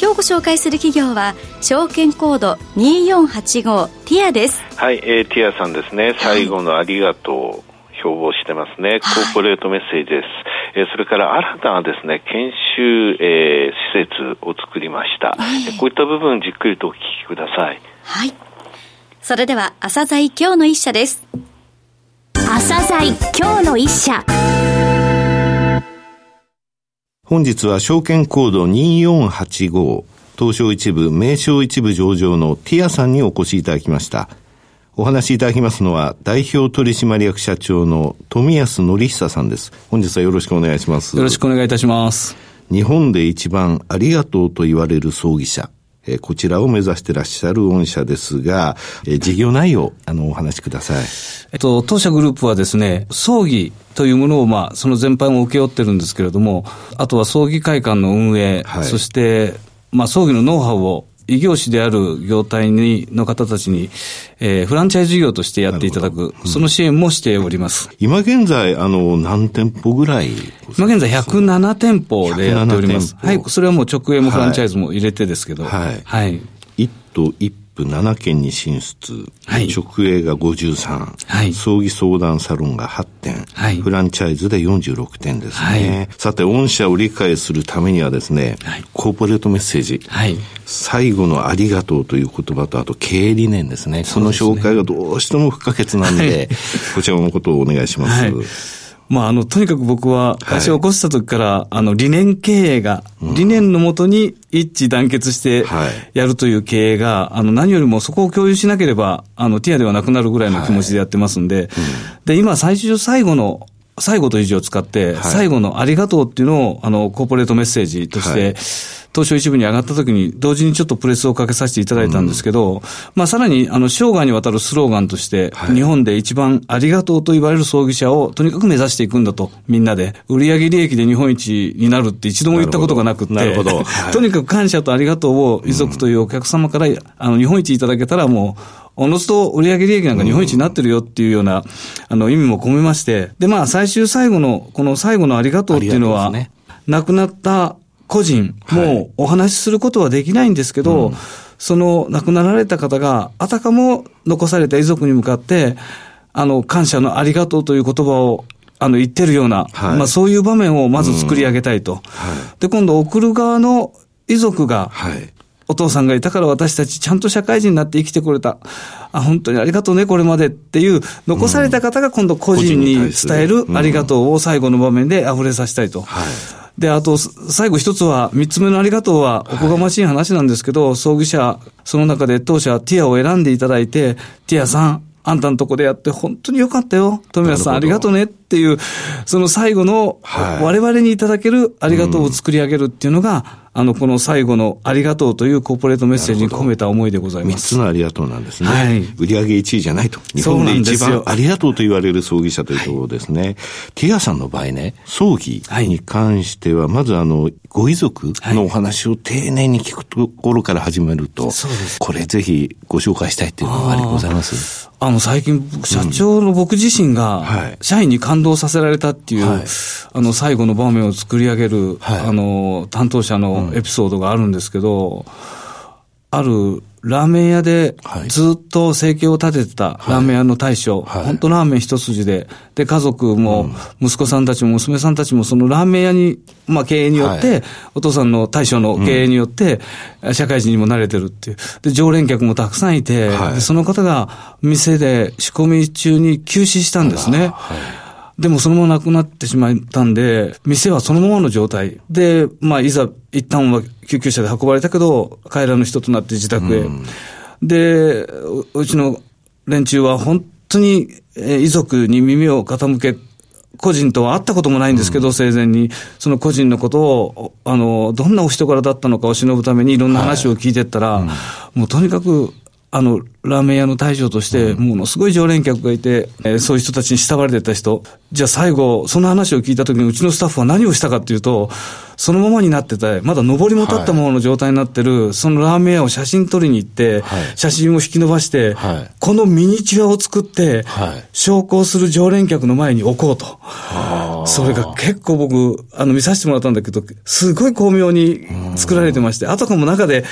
今日ご紹介する企業は証券コード2485ティアですはい、えー、ティアさんですね最後のありがとう、はい標榜してますね、コーポレートメッセージです。えー、それから新たなですね、研修、えー、施設を作りました、えー、こういった部分じっくりとお聞きください。はい。それでは、朝鮮今日の一社です。朝鮮今日の一社。本日は証券コード2485東証一部、名称一部上場のティアさんにお越しいただきました。お話しいただきますのは、代表取締役社長の富安則久さんです。本日はよろしくお願いします。よろしくお願いいたします。日本で一番ありがとうと言われる葬儀社。えこちらを目指してらっしゃる御社ですが、え事業内容、あの、お話しください。えっと、当社グループはですね、葬儀というものを、まあ、その全般を請け負ってるんですけれども、あとは葬儀会館の運営、はい、そして、まあ、葬儀のノウハウを異業種である業態にの方たちに、えー、フランチャイズ業としてやっていただく、うん、その支援もしております。今現在、あの、何店舗ぐらい？今現在107店舗でやっております。はい、それはもう直営もフランチャイズも入れてですけど。はい。はい、1都1プ7件に進出、はい、直営が53、はい、葬儀相談サロンが8点、はい、フランチャイズで46点ですね、さて、御社を理解するためにはですね、コーポレートメッセージ、最後のありがとうという言葉と、あと経営理念ですね、その紹介がどうしても不可欠なんで、こちらのことをお願いします。まあ、あの、とにかく僕は、会社を起こした時から、はい、あの、理念経営が、理念のもとに一致団結してやるという経営が、あの、何よりもそこを共有しなければ、あの、ティアではなくなるぐらいの気持ちでやってますんで、はい。うん、で、今、最終最後の、最後という字を使って、最後のありがとうっていうのを、あの、コーポレートメッセージとして、東証一部に上がった時に、同時にちょっとプレスをかけさせていただいたんですけど、うん、まあさらに、あの、生涯にわたるスローガンとして、はい、日本で一番ありがとうと言われる葬儀者をとにかく目指していくんだと、みんなで。売上利益で日本一になるって一度も言ったことがなくて、なるほど。はい、とにかく感謝とありがとうを遺族というお客様から、あの、日本一いただけたらもう、おのずと売上利益なんか日本一になってるよっていうような、あの、意味も込めまして、で、まあ、最終最後の、この最後のありがとうっていうのは、ね、亡くなった個人、もうお話しすることはできないんですけど、はいその亡くなられた方が、あたかも残された遺族に向かって、あの、感謝のありがとうという言葉をあの、言ってるような、はい、まあそういう場面をまず作り上げたいと。うん。はい、で、今度送る側の遺族が、はい、お父さんがいたから私たちちゃんと社会人になって生きてこれた。あ、本当にありがとうね、これまで。っていう、残された方が今度個人に伝えるありがとうを最後の場面で溢れさせたいと。はい。で、あと、最後一つは、三つ目のありがとうは、おこがましい話なんですけど、はい、葬儀社、その中で当社、ティアを選んでいただいて、ティアさん、あんたのとこでやって本当によかったよ。富安さんありがとうねっていう、その最後の、我々にいただけるありがとうを作り上げるっていうのが、あの、この最後のありがとうというコーポレートメッセージに込めた思いでございます。三つのありがとうなんですね。はい。売上1位じゃないと。日本で一番ありがとうと言われる葬儀社というところですね。はい、ティアさんの場合ね、葬儀に関しては、まずあの、ご遺族のお話を丁寧に聞くところから始めると、はい。これぜひご紹介したいっていうのがありございますあの、最近、社長の僕自身が、社員に感動させられたっていう、はい、あの、最後の場面を作り上げる、はい、あの、担当者のエピソードがあるんですけど、あるラーメン屋でずっと生計を立ててたラーメン屋の大将、はい、本当ラーメン一筋で、で、家族も、息子さんたちも娘さんたちもそのラーメン屋に、まあ経営によって、はい、お父さんの大将の経営によって、社会人にも慣れてるっていう。で、常連客もたくさんいて、その方が店で仕込み中に休止したんですね。はいでもそのままなくなってしまったんで、店はそのままの状態。で、まあ、いざ、一旦は救急車で運ばれたけど、帰らぬ人となって自宅へ。うん、で、うちの連中は本当に遺族に耳を傾け個人とは会ったこともないんですけど、うん、生前に、その個人のことを、あの、どんなお人柄だったのかを忍ぶためにいろんな話を聞いてったら、はい。うん、もうとにかく、あの、ラーメン屋の大将として、ものすごい常連客がいて、えー、そういう人たちに慕われてた人。じゃあ最後、その話を聞いたときに、うちのスタッフは何をしたかっていうと、そのままになってて、まだ上りも立ったままの状態になってる、はい、そのラーメン屋を写真撮りに行って、はい、写真を引き伸ばして、はい、このミニチュアを作って、昇降する常連客の前に置こうと。それが結構僕、あの、見させてもらったんだけど、すごい巧妙に作られてまして、あとかも中で、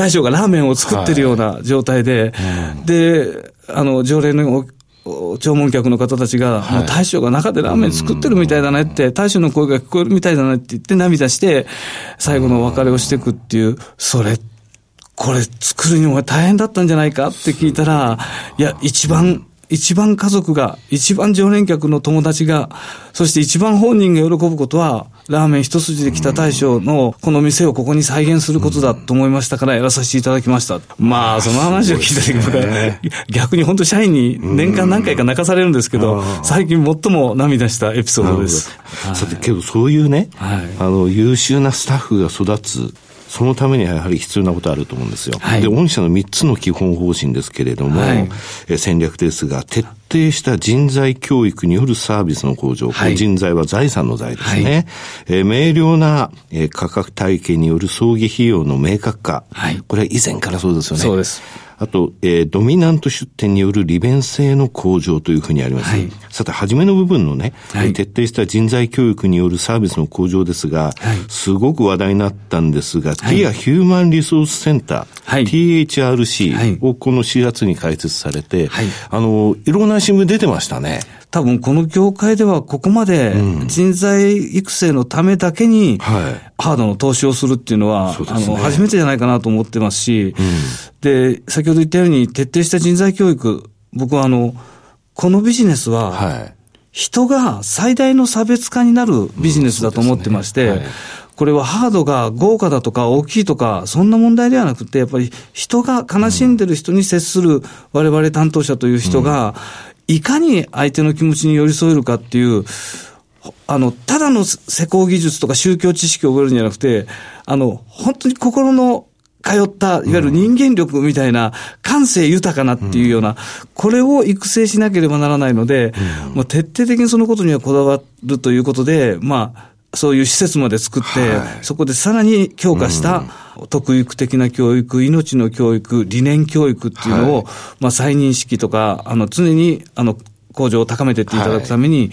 大将がラーメンを作ってるような状態で、はい、で、あの、常連の弔問客の方たちが、はい、大将が中でラーメン作ってるみたいだねって、大将の声が聞こえるみたいだねって言って涙して、最後のお別れをしていくっていう、それ、これ作るにも大変だったんじゃないかって聞いたら、いや、一番一番家族が、一番常連客の友達が、そして一番本人が喜ぶことは、ラーメン一筋で来た大将のこの店をここに再現することだと思いましたからやらさせていただきました。まあ、その話を聞いた時僕は、逆に本当社員に年間何回か泣かされるんですけど、最近最も涙したエピソードです。さて、けどそういうね、あの、優秀なスタッフが育つ、そのためにはやはり必要なことあると思うんですよ。はい、で、御社の3つの基本方針ですけれども、はい、え戦略ですが、徹底した人材教育によるサービスの向上。はい、人材は財産の財ですね。はい、え明瞭な、え価格体系による葬儀費用の明確化。はい、これは以前からそうですよね。そうです。あと、えー、ドミナント出店による利便性の向上というふうにあります。はい、さて、初めの部分のね、はい、徹底した人材教育によるサービスの向上ですが、はい、すごく話題になったんですが、はい、ティアヒューマンリソースセンター、はい、THRC をこの4月に開設されて、はい、あの、いろんな新聞出てましたね。多分この業界ではここまで人材育成のためだけにハードの投資をするっていうのは、あの、初めてじゃないかなと思ってますし、で、先ほど言ったように徹底した人材教育、僕はあの、このビジネスは、人が最大の差別化になるビジネスだと思ってまして、これはハードが豪華だとか大きいとか、そんな問題ではなくて、やっぱり人が悲しんでる人に接する我々担当者という人が、いかに相手の気持ちに寄り添えるかっていう、あの、ただの施工技術とか宗教知識を覚えるんじゃなくて、あの、本当に心の通った、いわゆる人間力みたいな、感性豊かなっていうような、これを育成しなければならないので、もう徹底的にそのことにはこだわるということで、まあ、そういう施設まで作って、はい、そこでさらに強化した、特育的な教育、命の教育、理念教育っていうのを、はい、まあ、再認識とか、あの、常に、あの、向上を高めていっていただくために、はい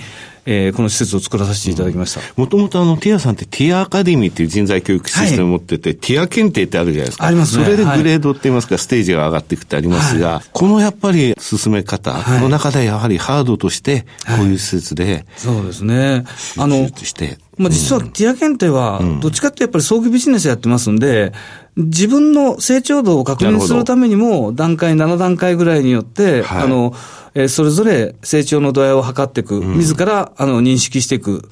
えー、この施設を作らさせていただきました。もともとあの、ティアさんってティアアカデミーっていう人材教育システムを持ってて、はい、ティア検定ってあるじゃないですか。ありますね。それでグレードって言いますか、はい、ステージが上がっていくってありますが、はい、このやっぱり進め方の中でやはりハードとして、こういう施設で、そうですね。あの、して、まあ、実はティア検定は、どっちかってやっぱり葬儀ビジネスやってますんで、自分の成長度を確認するためにも、段階7段階ぐらいによって、あの、えそれぞれ成長の度合いを測っていく、自らあの認識していく。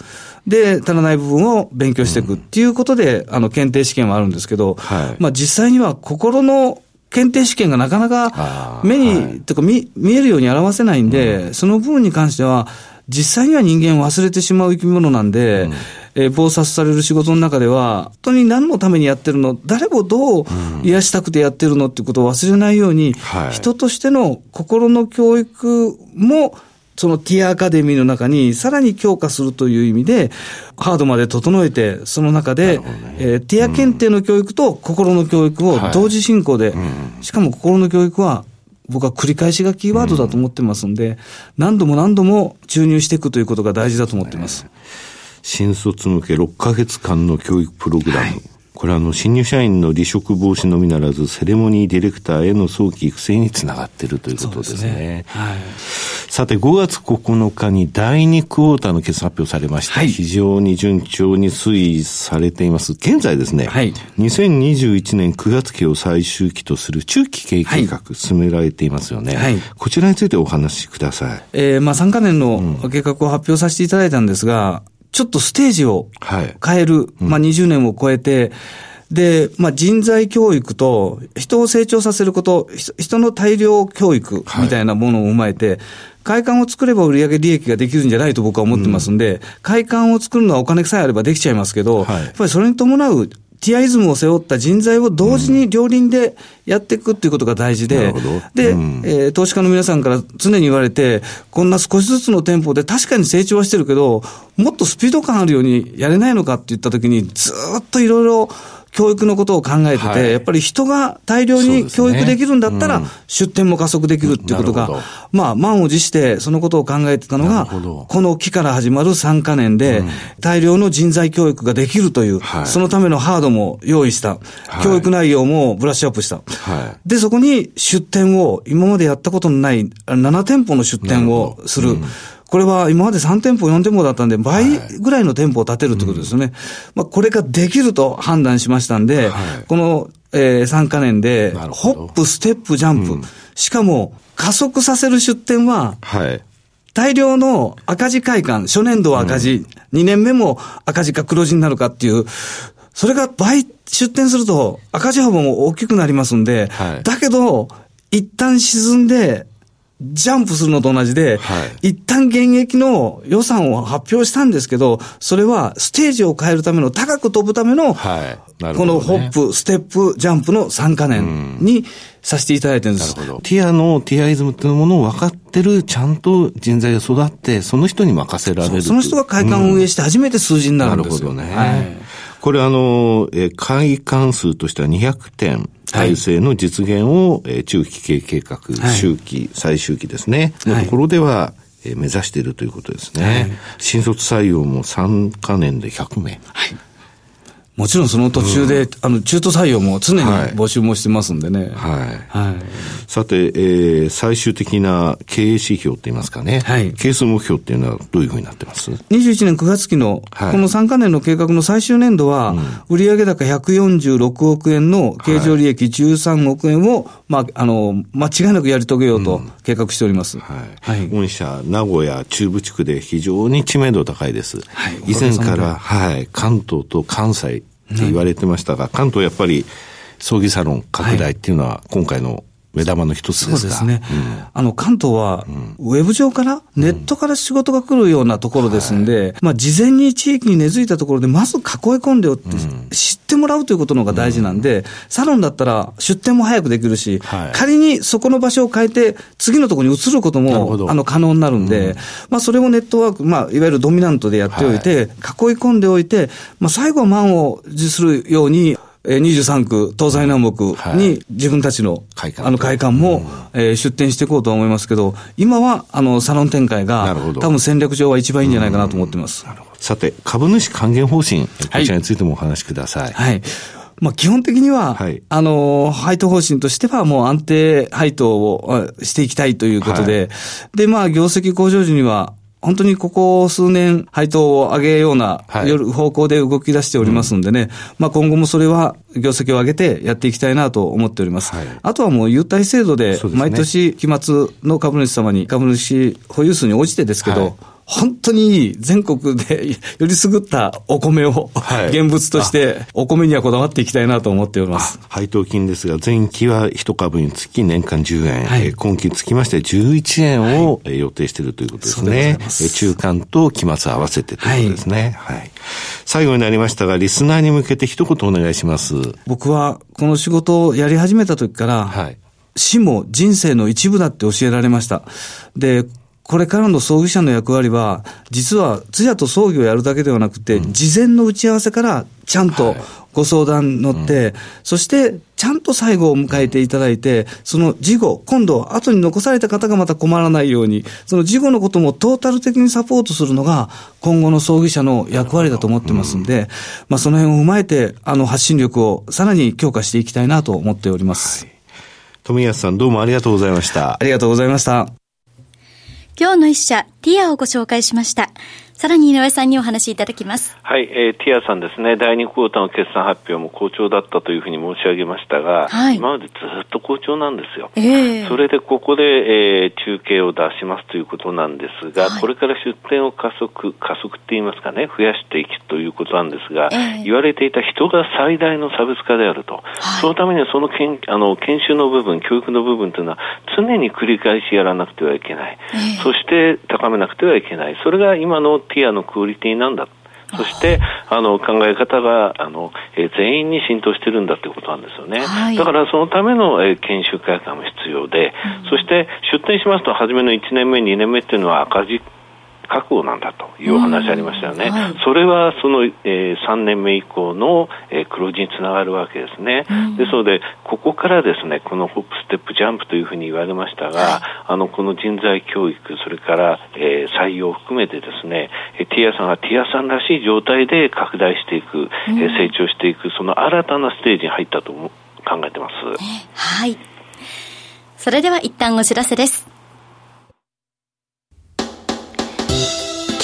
で、足らない部分を勉強していく。っていうことで、あの、検定試験はあるんですけど、はい、まあ実際には心の検定試験がなかなか目に、はい、とか見見えるように表せないんで、うん、その部分に関しては、実際には人間忘れてしまう生き物なんで、うんえー、暴殺される仕事の中では、本当に何のためにやってるの、誰をどう癒したくてやってるのっていうことを忘れないように、うん人としての心の教育も、そのティアアカデミーの中にさらに強化するという意味で、ハードまで整えて、その中で、ね。えー、ティア検定の教育と心の教育を同時進行で、はいうん、しかも心の教育は僕は繰り返しがキーワードだと思ってますんで、うん、何度も何度も注入していくということが大事だと思ってます。新卒向け6ヶ月間の教育プログラム。はい、これはあの、新入社員の離職防止のみならず、セレモニーディレクターへの早期育成につながっているということですね。すねはい、さて、5月9日に第2クォーターの決算発表されました。はい、非常に順調に推移されています。現在ですね、はい、2021年9月期を最終期とする中期経営計画、進められていますよね。はい、こちらについてお話しください。えー、まあ3カ年の計画を発表させていただいたんですが、ちょっとステージを変える、はいうん、まあ20年を超えて、で、まあ人材教育と人を成長させること、人の大量教育みたいなものを踏まえて、はい会館を作れば売上利益ができるんじゃないと僕は思ってますんで、うん、会館を作るのはお金さえあればできちゃいますけど、はい、やっぱりそれに伴うティアイズムを背負った人材を同時に両輪でやっていくっていうことが大事で、うん、で、うん、えー、投資家の皆さんから常に言われて、こんな少しずつの店舗で確かに成長はしてるけど、もっとスピード感あるようにやれないのかって言ったときに、ずっといろいろ教育のことを考えてて、はい、やっぱり人が大量に教育できるんだったら、出店も加速できるっていうことが、まあ、満を持してそのことを考えてたのが、この期から始まる3か年で、大量の人材教育ができるという、そのためのハードも用意した、教育内容もブラッシュアップした。で、そこに出店を、今までやったことのない7店舗の出店をする。これは今まで3店舗、4店舗だったんで、倍ぐらいの店舗を建てるってことですよね。はいうん、まあ、これができると判断しましたんで、はい、この、えー、3か年で、ホップ、ステップ、ジャンプ、うん、しかも加速させる出店は、はい、大量の赤字会館、初年度は赤字、うん、2年目も赤字か黒字になるかっていう、それが倍出店すると赤字幅も大きくなりますんで、はい、だけど、一旦沈んで、ジャンプするのと同じで、はい、一旦現役の予算を発表したんですけど、それはステージを変えるための、高く飛ぶための、はい。ね、このホップ、ステップ、ジャンプの3か年にさせていただいてるんです。ティアのティアイズムっていうものを分かってる、ちゃんと人材が育って、その人に任せられる。その人が会館を運営して初めて数字になるんですよ、うん、なるほどね。はい。これあの、え会館数としては200点体制の実現を、はい、中期経営計画、周期、最終期ですね、のところでは、え目指しているということですね。はい、新卒採用も3か年で100名。はいもちろんその途中で、うん、あの、中途採用も常に募集もしてますんでね。はい。はい。さて、えー、最終的な経営指標って言いますかね。はい。係数目標っていうのはどういうふうになってます ?21 年9月期の、この3か年の計画の最終年度は、売上高146億円の経常利益13億円を、まあ、あの、間違いなくやり遂げようと計画しております。はい。はい。御社、名古屋中部地区で非常に知名度高いです。はい。以前から、はい、関東と関西、って言われてましたが、関東やっぱり葬儀サロン拡大っていうのは今回の目玉の一つですそうですね。うん、あの、関東は、ウェブ上から、ネットから仕事が来るようなところですんで、うん、まあ、事前に地域に根付いたところで、まず囲い込んでおって、知ってもらうということの方が大事なんで、サロンだったら出店も早くできるし、はい、仮にそこの場所を変えて、次のところに移ることも、あの、可能になるんで、まあ、それをネットワーク、まあ、いわゆるドミナントでやっておいて、はい、囲い込んでおいて、まあ、最後は満を持するように、23区、東西南北に自分たちの、はい、あの会館も、うん、えー、出店していこうと思いますけど、今はあのサロン展開が、多分戦略上は一番いいんじゃないかなと思ってます。さて、株主還元方針、こちらについてもお話しください。はい、はいまあ、基本的には、はい、あの、配当方針としてはもう安定配当をしていきたいということで、はい、で、まあ、業績向上時には、本当にここ数年、配当を上げような、方向で動き出しておりますんでね、うん、まあ今後もそれは業績を上げてやっていきたいなと思っております。はい、あとはもう優待制度で、毎年期末の株主様に株主保有数に応じてですけど、はい本当に全国で よりすぐったお米を、現物として、お米にはこだわっていきたいなと思っております。配当金ですが、前期は一株につき年間10円、はい、今期につきまして11円を予定しているということですね。中間と期末合わせてということですね。はい、はい。最後になりましたが、リスナーに向けて一言お願いします。僕はこの仕事をやり始めた時から、はい、死も人生の一部だって教えられました。で、これからの葬儀社の役割は、実は通夜と葬儀をやるだけではなくて、うん、事前の打ち合わせからちゃんとご相談乗って、はいうん、そしてちゃんと最後を迎えていただいて、その事後、今度後に残された方がまた困らないように、その事後のこともトータル的にサポートするのが、今後の葬儀社の役割だと思ってますんで、うん、まあその辺を踏まえて、あの発信力をさらに強化していきたいなと思っております。はい、富安さんどうもありがとうございました。ありがとうございました。今日の一社、ティアをご紹介しました。さらに井上さんにお話しいただきます。はい、えー、ティアさんですね、第2クォーターの決算発表も好調だったというふうに申し上げましたが、はい、今までずっと好調なんですよ。えー、それでここで、えー、中継を出しますということなんですが、はい、これから出店を加速、加速って言いますかね、増やしていくということなんですが、えー、言われていた人が最大の差別化であると。はい、そのためにはその研あの研修の部分、教育の部分というのは常に繰り返しやらなくてはいけない。そして高めなくてはいけない。それが今のティアのクオリティなんだ。そして、あの、考え方が、あの、えー、全員に浸透してるんだということなんですよね。はい、だから、そのための、えー、研修会館も必要で、うん、そして、出店しますと、初めの1年目、2年目っていうのは赤字覚悟なんだというお話ありましたよね、はい、それはその、えー、3年目以降の、えー、黒字につながるわけですね、うん、ですので、ここからですねこのホップ、ステップ、ジャンプというふうに言われましたが、はい、あのこの人材教育、それから、えー、採用を含めてですねティアさんがティアさんらしい状態で拡大していく、うん、えー、成長していく、その新たなステージに入ったと考えてます。はい。それでは一旦お知らせです。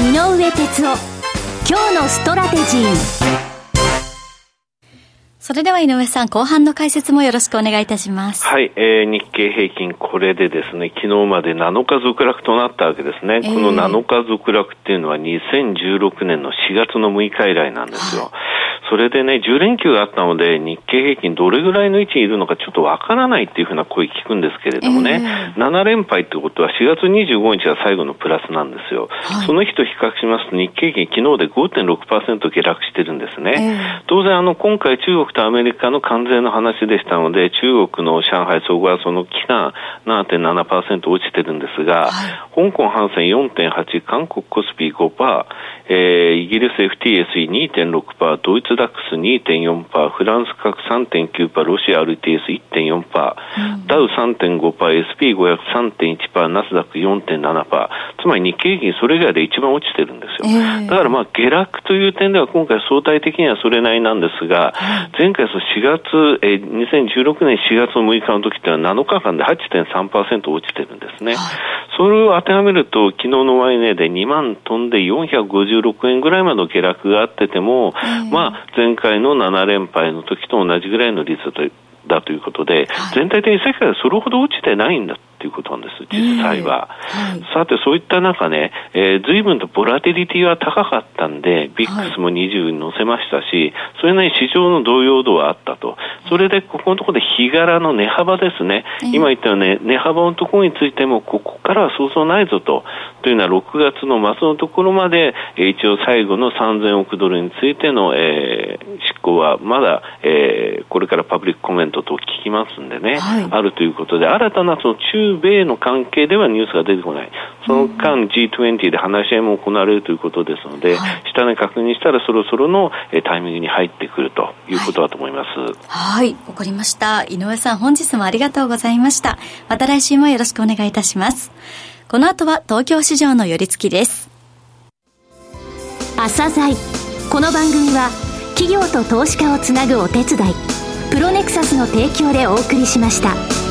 井上哲夫今日のストラテジーそれでは井上さん、後半の解説もよろしくお願いいたします。はい、えー、日経平均、これでですね、昨日まで7日続落となったわけですね。えー、この7日続落っていうのは2016年の4月の6日以来なんですよ。それでね、10連休があったので、日経平均どれぐらいの位置にいるのかちょっとわからないっていうふうな声聞くんですけれどもね、えー、7連敗ってことは4月25日が最後のプラスなんですよ。はい、その日と比較しますと日経平均昨日で5.6%下落してるんですね。えー、当然あの、今回中国とアメリカの関税の話でしたので、中国の上海総合はその期間7.7%落ちてるんですが、はい、香港反戦4.8、韓国コスピー5%、えー、イギリス FTSE2.6%、ドイツダックス2.4%、フランス各3.9%、ロシア RTS1.4%、うん、ダウ3.5%、SP500 3.1%、ナスダック4.7%、つまり日経平均それ以外で一番落ちてるんですよ。えー、だからまあ下落という点では今回相対的にはそれなりなんですが、前回その4月、えー、2016年4月の6日の時ってのは7日間で8.3%落ちてるんですね。それを当てはめると、昨日の終値で2万飛んで456円ぐらいまでの下落があってても、まあ、前回の7連敗の時と同じぐらいの率だということで、全体的に世界はそれほど落ちてないんだということなんです、実際は。はい、さて、そういった中ね、えー、随分とボラティリティは高かったんで、ビックスも20に乗せましたし、それなりに市場の動揺度はあったと。それで、ここのところで日柄の値幅ですね。今言ったように、値幅のところについても、ここからはそうそうないぞと。というのは、6月の末のところまで、えー、一応最後の3000億ドルについての、えー、執行はまだ、えー、これからパブリックコメントと聞きますんでね、はい、あるということで、新たなその中米の関係ではニュースが出てこない。その間 G20 で話し合いも行われるということですので、はい、下に確認したらそろそろのタイミングに入ってくるということだと思います。はい、わ、はい、かりました。井上さん、本日もありがとうございました。また来週もよろしくお願いいたします。この後は東京市場の寄り付きです。朝鮮この番組は企業と投資家をつなぐお手伝いプロネクサスの提供でお送りしました。